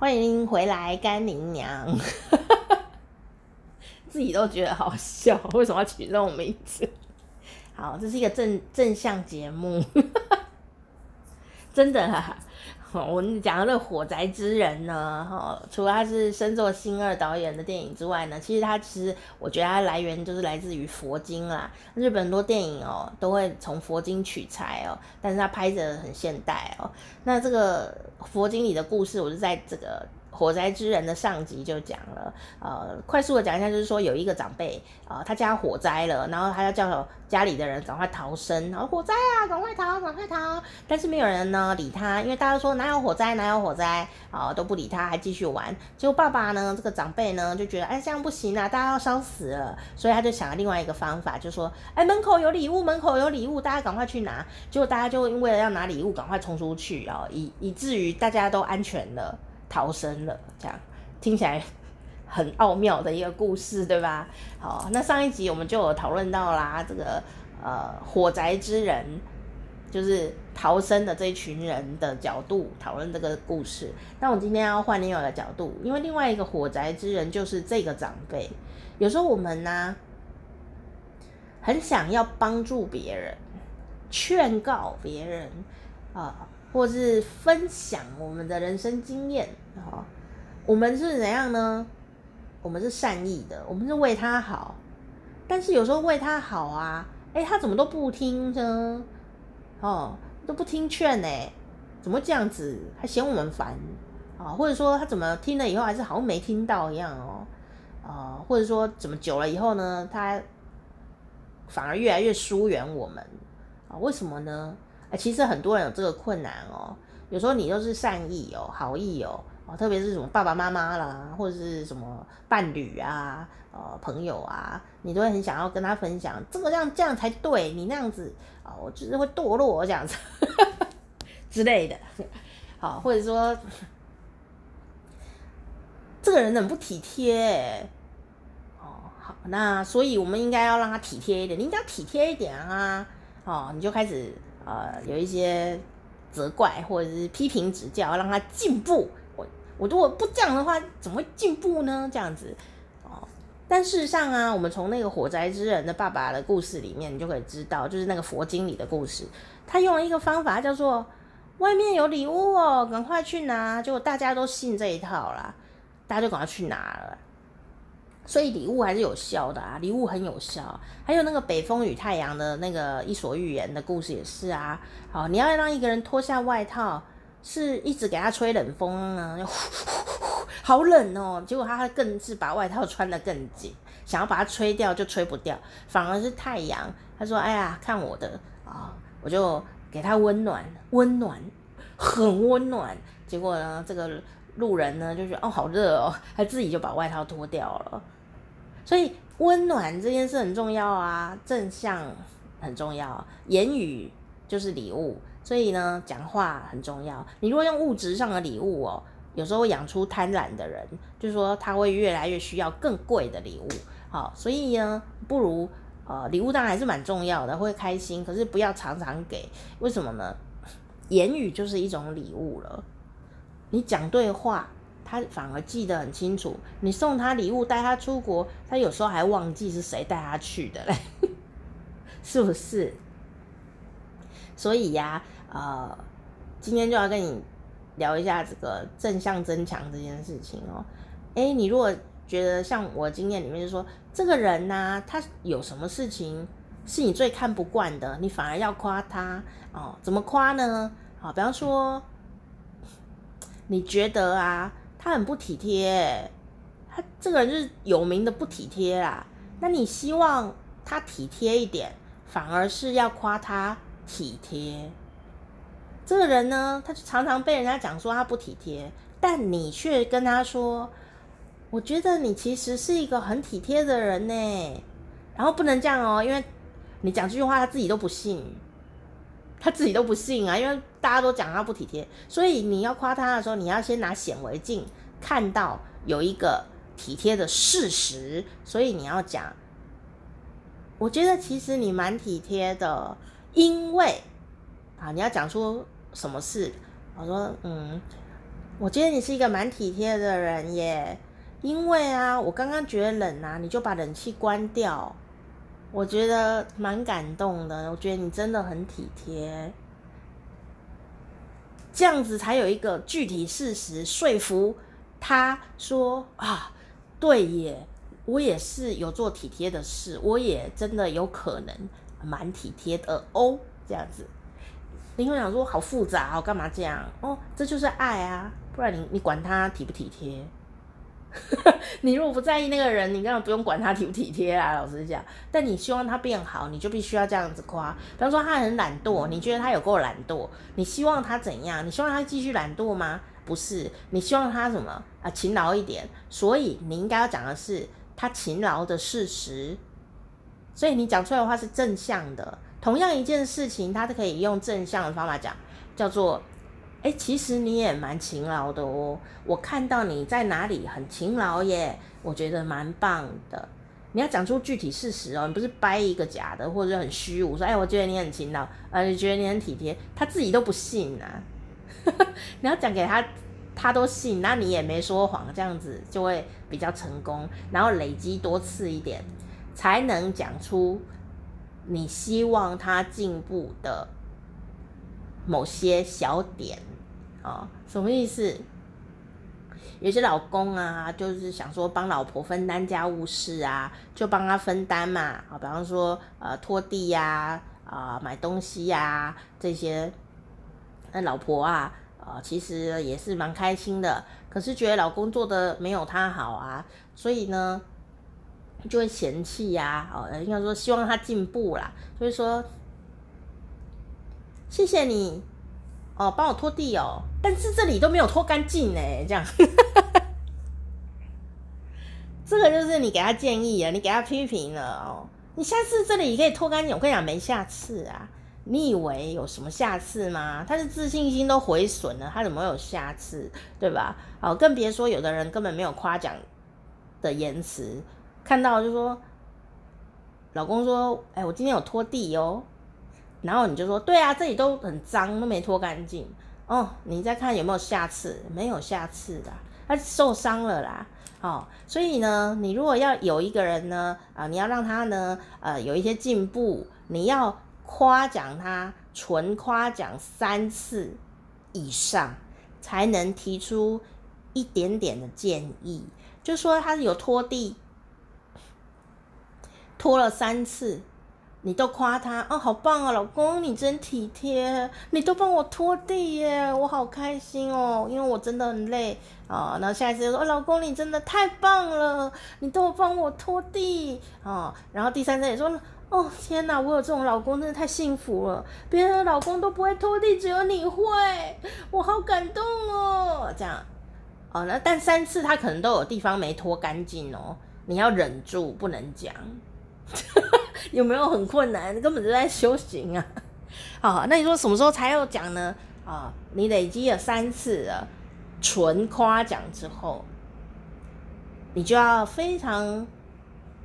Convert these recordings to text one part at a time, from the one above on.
欢迎回来，甘宁娘，自己都觉得好笑，为什么要取这种名字？好，这是一个正正向节目，真的啊。我们讲的那个火宅之人呢，哈，除了他是深作新二导演的电影之外呢，其实他其实我觉得他来源就是来自于佛经啦。日本很多电影哦都会从佛经取材哦，但是他拍着很现代哦。那这个佛经里的故事，我就在这个。火灾之人的上集就讲了，呃，快速的讲一下，就是说有一个长辈，呃，他家火灾了，然后他要叫家里的人赶快逃生，然后火灾啊，赶快逃，赶快逃，但是没有人呢理他，因为大家都说哪有火灾，哪有火灾，啊、都不理他，还继续玩。结果爸爸呢，这个长辈呢就觉得，哎，这样不行啊，大家要烧死了，所以他就想了另外一个方法，就说，哎，门口有礼物，门口有礼物，大家赶快去拿。结果大家就因为了要拿礼物，赶快冲出去，啊、哦，以以至于大家都安全了。逃生了，这样听起来很奥妙的一个故事，对吧？好，那上一集我们就有讨论到啦，这个呃火宅之人就是逃生的这一群人的角度讨论这个故事。那我今天要换另外一个角度，因为另外一个火宅之人就是这个长辈。有时候我们呢很想要帮助别人，劝告别人啊。或是分享我们的人生经验，哈，我们是怎样呢？我们是善意的，我们是为他好，但是有时候为他好啊，哎，他怎么都不听呢？哦，都不听劝呢？怎么这样子？还嫌我们烦啊？或者说他怎么听了以后还是好像没听到一样哦？啊，或者说怎么久了以后呢，他反而越来越疏远我们啊？为什么呢？哎，其实很多人有这个困难哦。有时候你都是善意哦，好意哦，哦，特别是什么爸爸妈妈啦，或者是什么伴侣啊，呃，朋友啊，你都会很想要跟他分享，这个这样这样才对，你那样子啊，我就是会堕落这样子 之类的。好，或者说 这个人很不体贴，哦，好，那所以我们应该要让他体贴一点，你应该体贴一点啊，哦，你就开始。呃，有一些责怪或者是批评指教，让他进步。我我如果不这样的话，怎么会进步呢？这样子哦。但事实上啊，我们从那个火灾之人的爸爸的故事里面，你就可以知道，就是那个佛经里的故事，他用了一个方法叫做“外面有礼物哦，赶快去拿”，结果大家都信这一套啦，大家就赶快去拿了。所以礼物还是有效的啊，礼物很有效。还有那个北风与太阳的那个伊索寓言的故事也是啊。好，你要让一个人脱下外套，是一直给他吹冷风啊，好冷哦。结果他更是把外套穿得更紧，想要把它吹掉就吹不掉，反而是太阳。他说：“哎呀，看我的啊，我就给他温暖，温暖，很温暖。”结果呢，这个。路人呢就觉得哦，好热哦，他自己就把外套脱掉了。所以温暖这件事很重要啊，正向很重要，言语就是礼物。所以呢，讲话很重要。你如果用物质上的礼物哦，有时候会养出贪婪的人，就是说他会越来越需要更贵的礼物。好，所以呢，不如呃，礼物当然还是蛮重要的，会开心，可是不要常常给。为什么呢？言语就是一种礼物了。你讲对话，他反而记得很清楚。你送他礼物，带他出国，他有时候还忘记是谁带他去的嘞，是不是？所以呀，呃，今天就要跟你聊一下这个正向增强这件事情哦。诶，你如果觉得像我经验里面就说，这个人呢、啊，他有什么事情是你最看不惯的，你反而要夸他哦。怎么夸呢？好，比方说。你觉得啊，他很不体贴，他这个人就是有名的不体贴啦。那你希望他体贴一点，反而是要夸他体贴。这个人呢，他就常常被人家讲说他不体贴，但你却跟他说：“我觉得你其实是一个很体贴的人呢。”然后不能这样哦，因为你讲这句话，他自己都不信。他自己都不信啊，因为大家都讲他不体贴，所以你要夸他的时候，你要先拿显微镜看到有一个体贴的事实，所以你要讲，我觉得其实你蛮体贴的，因为啊，你要讲出什么事？我说，嗯，我觉得你是一个蛮体贴的人耶，因为啊，我刚刚觉得冷啊，你就把冷气关掉，我觉得蛮感动的。我觉得你真的很体贴，这样子才有一个具体事实说服他说啊，对耶，我也是有做体贴的事，我也真的有可能蛮体贴的哦，这样子。你会想说好复杂哦，干嘛这样？哦，这就是爱啊。不然你你管他体不体贴？你如果不在意那个人，你根本不用管他体不体贴啊。老实讲，但你希望他变好，你就必须要这样子夸。比方说他很懒惰，你觉得他有够懒惰，你希望他怎样？你希望他继续懒惰吗？不是，你希望他什么啊？勤劳一点。所以你应该要讲的是他勤劳的事实。所以你讲出来的话是正向的。同样一件事情，他都可以用正向的方法讲，叫做。哎，其实你也蛮勤劳的哦，我看到你在哪里很勤劳耶，我觉得蛮棒的。你要讲出具体事实哦，你不是掰一个假的，或者很虚无说，哎，我觉得你很勤劳，呃，你觉得你很体贴，他自己都不信呐、啊。你要讲给他，他都信，那你也没说谎，这样子就会比较成功，然后累积多次一点，才能讲出你希望他进步的某些小点。哦，什么意思？有些老公啊，就是想说帮老婆分担家务事啊，就帮他分担嘛。啊，比方说呃拖地呀，啊、买东西呀、这些，那老婆啊，呃、其实也是蛮开心的。可是觉得老公做的没有他好啊，所以呢就会嫌弃呀、啊。哦，应该说希望他进步啦，所以说谢谢你。哦，帮我拖地哦，但是这里都没有拖干净呢，这样，这个就是你给他建议啊，你给他批评了哦，你下次这里可以拖干净，我跟你讲没下次啊，你以为有什么下次吗？他的自信心都毁损了，他怎么会有下次，对吧？哦，更别说有的人根本没有夸奖的言辞，看到就说，老公说，哎，我今天有拖地哦。然后你就说，对啊，这里都很脏，都没拖干净。哦，你再看有没有下次？没有下次的，他受伤了啦。哦，所以呢，你如果要有一个人呢，啊、你要让他呢，呃，有一些进步，你要夸奖他，纯夸奖三次以上，才能提出一点点的建议。就说他有拖地，拖了三次。你都夸他哦，好棒啊，老公你真体贴，你都帮我拖地耶，我好开心哦，因为我真的很累啊。然后下一次就说，哦，老公你真的太棒了，你都帮我拖地啊。然后第三次也说，哦天哪，我有这种老公真的太幸福了，别人的老公都不会拖地，只有你会，我好感动哦。这样哦，那但三次他可能都有地方没拖干净哦，你要忍住不能讲。有没有很困难？根本就在修行啊！好，那你说什么时候才要讲呢？啊，你累积了三次了，纯夸奖之后，你就要非常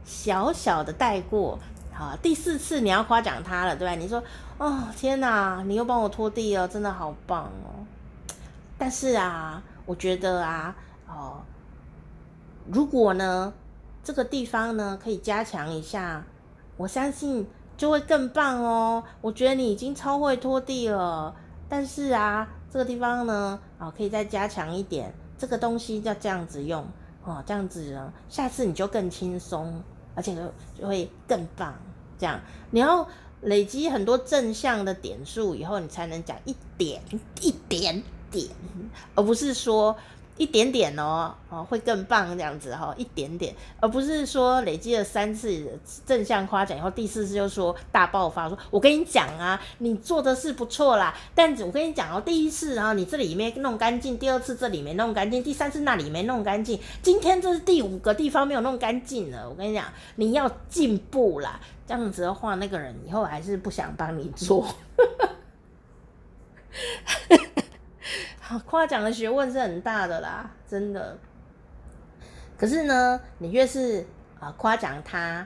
小小的带过。好，第四次你要夸奖他了，对吧？你说，哦，天哪，你又帮我拖地了，真的好棒哦！但是啊，我觉得啊，哦，如果呢，这个地方呢，可以加强一下。我相信就会更棒哦。我觉得你已经超会拖地了，但是啊，这个地方呢，啊，可以再加强一点。这个东西要这样子用哦，这样子呢，下次你就更轻松，而且就就会更棒。这样你要累积很多正向的点数以后，你才能讲一点一点点，而不是说。一点点哦，哦，会更棒这样子哈，一点点，而不是说累积了三次正向夸奖以后，第四次就说大爆发，说我跟你讲啊，你做的是不错啦，但我跟你讲哦，第一次啊，你这里没弄干净，第二次这里没弄干净，第三次那里没弄干净，今天这是第五个地方没有弄干净了，我跟你讲，你要进步啦，这样子的话，那个人以后还是不想帮你做。夸奖的学问是很大的啦，真的。可是呢，你越是啊夸奖他，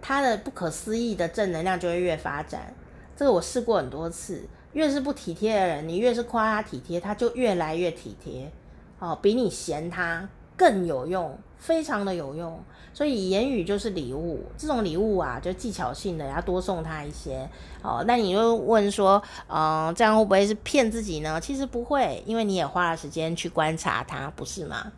他的不可思议的正能量就会越发展。这个我试过很多次，越是不体贴的人，你越是夸他体贴，他就越来越体贴，哦，比你嫌他更有用，非常的有用。所以言语就是礼物，这种礼物啊，就技巧性的要多送他一些。哦，那你就问说，嗯、这样会不会是骗自己呢？其实不会，因为你也花了时间去观察他，不是吗？